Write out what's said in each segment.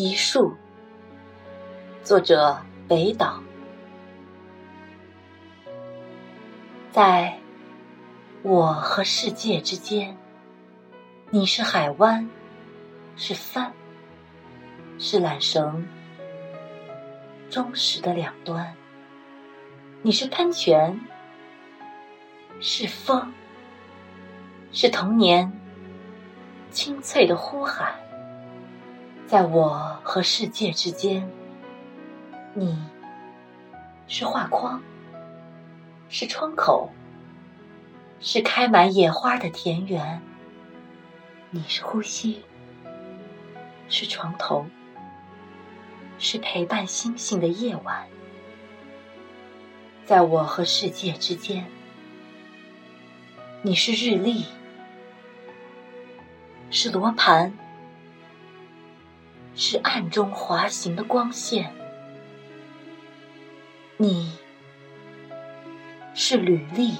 一树，作者北岛。在我和世界之间，你是海湾，是帆，是缆绳，忠实的两端。你是喷泉，是风，是童年清脆的呼喊。在我和世界之间，你是画框，是窗口，是开满野花的田园。你是呼吸，是床头，是陪伴星星的夜晚。在我和世界之间，你是日历，是罗盘。是暗中滑行的光线，你是履历，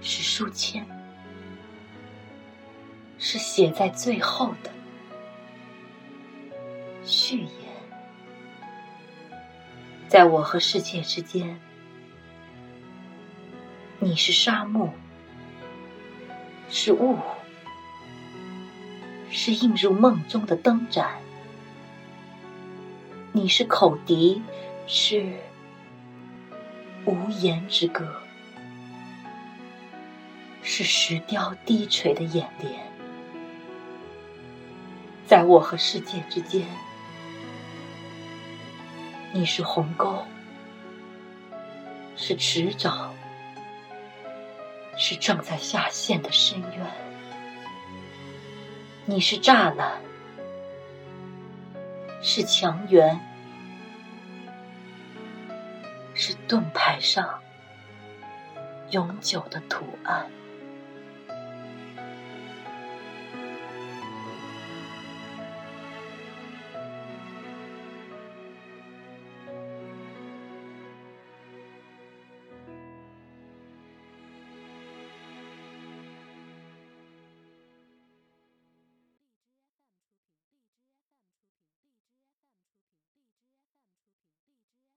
是书签，是写在最后的序言。在我和世界之间，你是沙漠，是雾。是映入梦中的灯盏，你是口笛，是无言之歌，是石雕低垂的眼帘。在我和世界之间，你是鸿沟，是池沼，是正在下陷的深渊。你是栅栏，是墙垣，是盾牌上永久的图案。